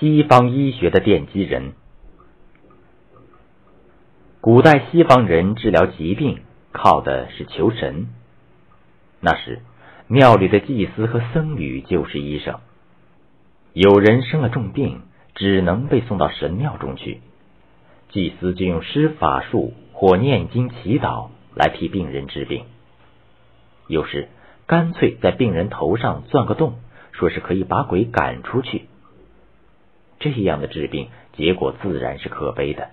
西方医学的奠基人。古代西方人治疗疾病靠的是求神。那时，庙里的祭司和僧侣就是医生。有人生了重病，只能被送到神庙中去，祭司就用施法术或念经祈祷来替病人治病。有时，干脆在病人头上钻个洞，说是可以把鬼赶出去。这样的治病结果自然是可悲的。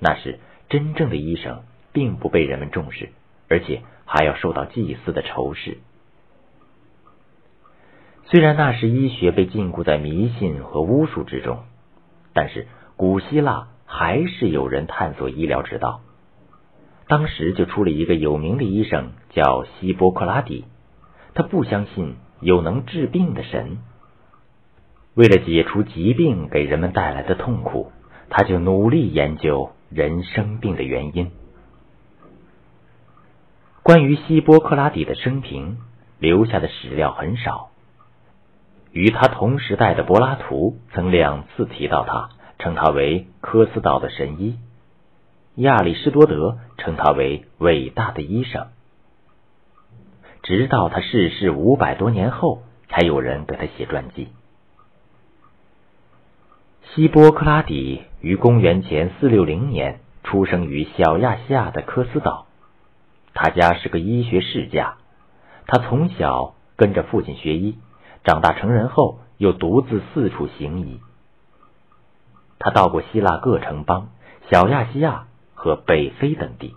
那时，真正的医生并不被人们重视，而且还要受到祭司的仇视。虽然那时医学被禁锢在迷信和巫术之中，但是古希腊还是有人探索医疗之道。当时就出了一个有名的医生，叫希波克拉底。他不相信有能治病的神，为了解除疾病给人们带来的痛苦，他就努力研究人生病的原因。关于希波克拉底的生平，留下的史料很少。与他同时代的柏拉图曾两次提到他，称他为科斯岛的神医。亚里士多德称他为伟大的医生，直到他逝世五百多年后，才有人给他写传记。希波克拉底于公元前四六零年出生于小亚细亚的科斯岛，他家是个医学世家，他从小跟着父亲学医，长大成人后又独自四处行医。他到过希腊各城邦、小亚细亚。和北非等地，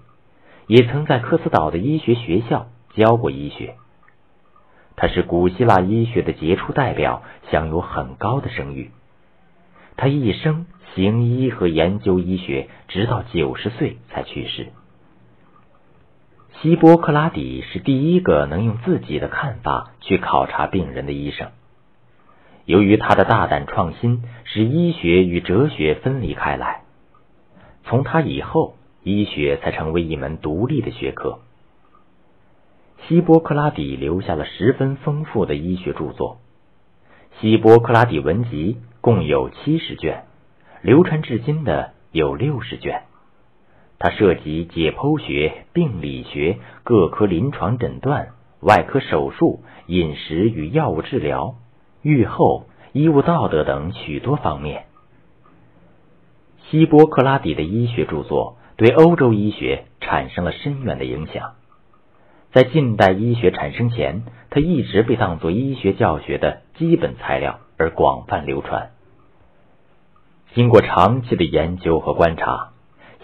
也曾在科斯岛的医学学校教过医学。他是古希腊医学的杰出代表，享有很高的声誉。他一生行医和研究医学，直到九十岁才去世。希波克拉底是第一个能用自己的看法去考察病人的医生。由于他的大胆创新，使医学与哲学分离开来。从他以后，医学才成为一门独立的学科。希波克拉底留下了十分丰富的医学著作，《希波克拉底文集》共有七十卷，流传至今的有六十卷。它涉及解剖学、病理学、各科临床诊断、外科手术、饮食与药物治疗、愈后、医务道德等许多方面。希波克拉底的医学著作对欧洲医学产生了深远的影响。在近代医学产生前，它一直被当作医学教学的基本材料而广泛流传。经过长期的研究和观察，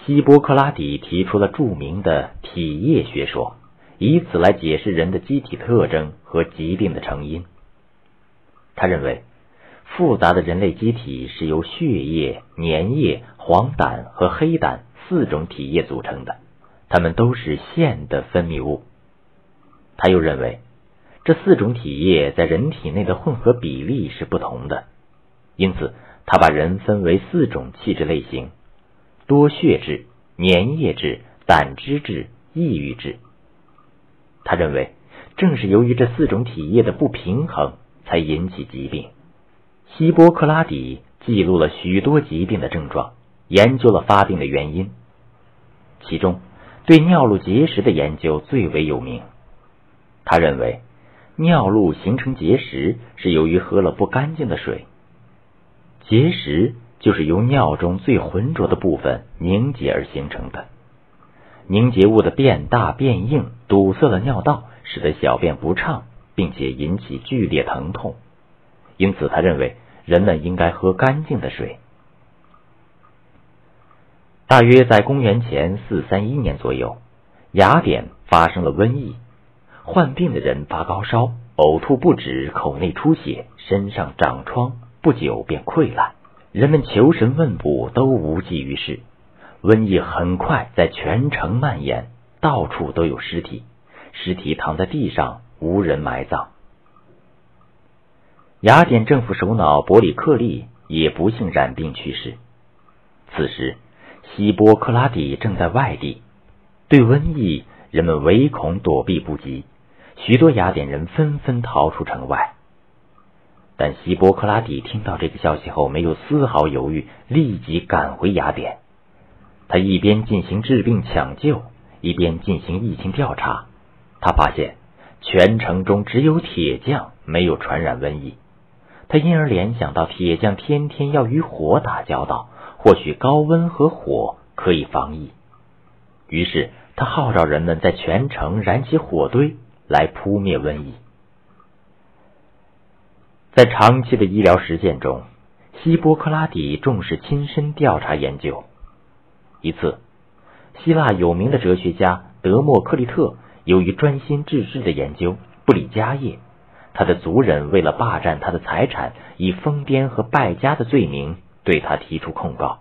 希波克拉底提出了著名的体液学说，以此来解释人的机体特征和疾病的成因。他认为。复杂的人类机体是由血液、粘液、黄疸和黑疸四种体液组成的，它们都是腺的分泌物。他又认为，这四种体液在人体内的混合比例是不同的，因此他把人分为四种气质类型：多血质、粘液质、胆汁质、抑郁质。他认为，正是由于这四种体液的不平衡，才引起疾病。希波克拉底记录了许多疾病的症状，研究了发病的原因。其中，对尿路结石的研究最为有名。他认为，尿路形成结石是由于喝了不干净的水。结石就是由尿中最浑浊的部分凝结而形成的。凝结物的变大变硬，堵塞了尿道，使得小便不畅，并且引起剧烈疼痛。因此，他认为人们应该喝干净的水。大约在公元前四三一年左右，雅典发生了瘟疫，患病的人发高烧、呕吐不止、口内出血、身上长疮，不久便溃烂。人们求神问卜都无济于事，瘟疫很快在全城蔓延，到处都有尸体，尸体躺在地上，无人埋葬。雅典政府首脑伯里克利也不幸染病去世。此时，希波克拉底正在外地，对瘟疫人们唯恐躲避不及，许多雅典人纷纷逃出城外。但希波克拉底听到这个消息后，没有丝毫犹豫，立即赶回雅典。他一边进行治病抢救，一边进行疫情调查。他发现全城中只有铁匠没有传染瘟疫。他因而联想到，铁匠天天要与火打交道，或许高温和火可以防疫。于是，他号召人们在全城燃起火堆来扑灭瘟疫。在长期的医疗实践中，希波克拉底重视亲身调查研究。一次，希腊有名的哲学家德谟克利特由于专心致志的研究，不理家业，他的族人为了霸占他的财产，以疯癫和败家的罪名对他提出控告。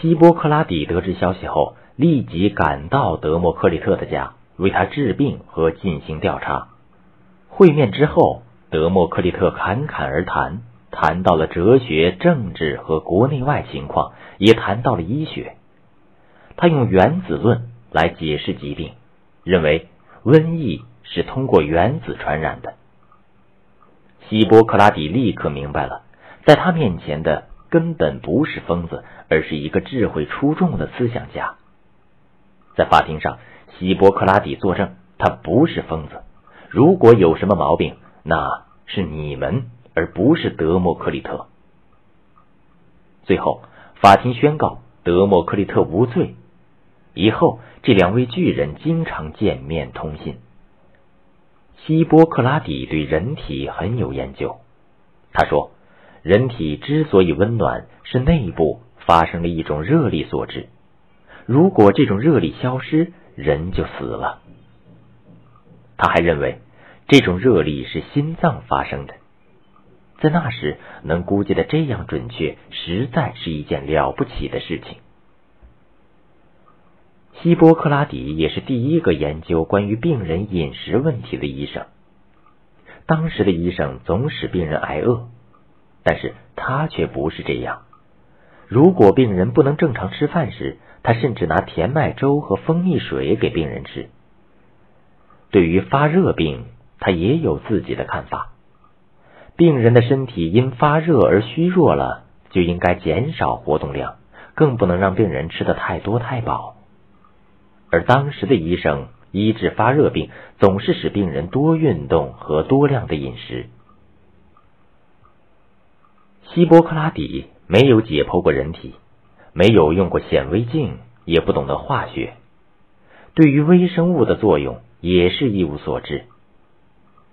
希波克拉底得知消息后，立即赶到德谟克利特的家，为他治病和进行调查。会面之后。德谟克利特侃侃而谈，谈到了哲学、政治和国内外情况，也谈到了医学。他用原子论来解释疾病，认为瘟疫是通过原子传染的。希波克拉底立刻明白了，在他面前的根本不是疯子，而是一个智慧出众的思想家。在法庭上，希波克拉底作证，他不是疯子。如果有什么毛病，那是你们，而不是德谟克利特。最后，法庭宣告德谟克利特无罪。以后，这两位巨人经常见面通信。希波克拉底对人体很有研究。他说，人体之所以温暖，是内部发生了一种热力所致。如果这种热力消失，人就死了。他还认为。这种热力是心脏发生的，在那时能估计的这样准确，实在是一件了不起的事情。希波克拉底也是第一个研究关于病人饮食问题的医生。当时的医生总使病人挨饿，但是他却不是这样。如果病人不能正常吃饭时，他甚至拿甜麦粥和蜂蜜水给病人吃。对于发热病，他也有自己的看法。病人的身体因发热而虚弱了，就应该减少活动量，更不能让病人吃的太多太饱。而当时的医生医治发热病，总是使病人多运动和多量的饮食。希波克拉底没有解剖过人体，没有用过显微镜，也不懂得化学，对于微生物的作用也是一无所知。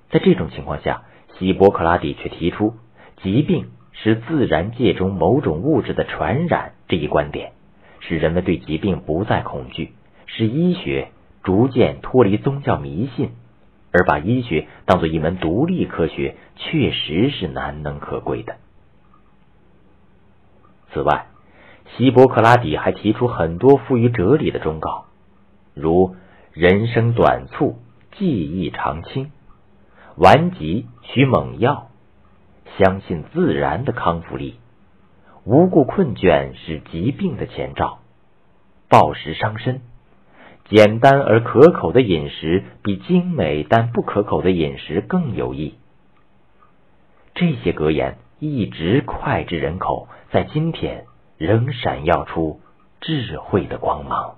在这种情况下，希波克拉底却提出疾病是自然界中某种物质的传染这一观点，使人们对疾病不再恐惧，使医学逐渐脱离宗教迷信，而把医学当做一门独立科学，确实是难能可贵的。此外，希波克拉底还提出很多富于哲理的忠告，如人生短促，记忆长青。顽疾需猛药，相信自然的康复力。无故困倦是疾病的前兆。暴食伤身，简单而可口的饮食比精美但不可口的饮食更有益。这些格言一直脍炙人口，在今天仍闪耀出智慧的光芒。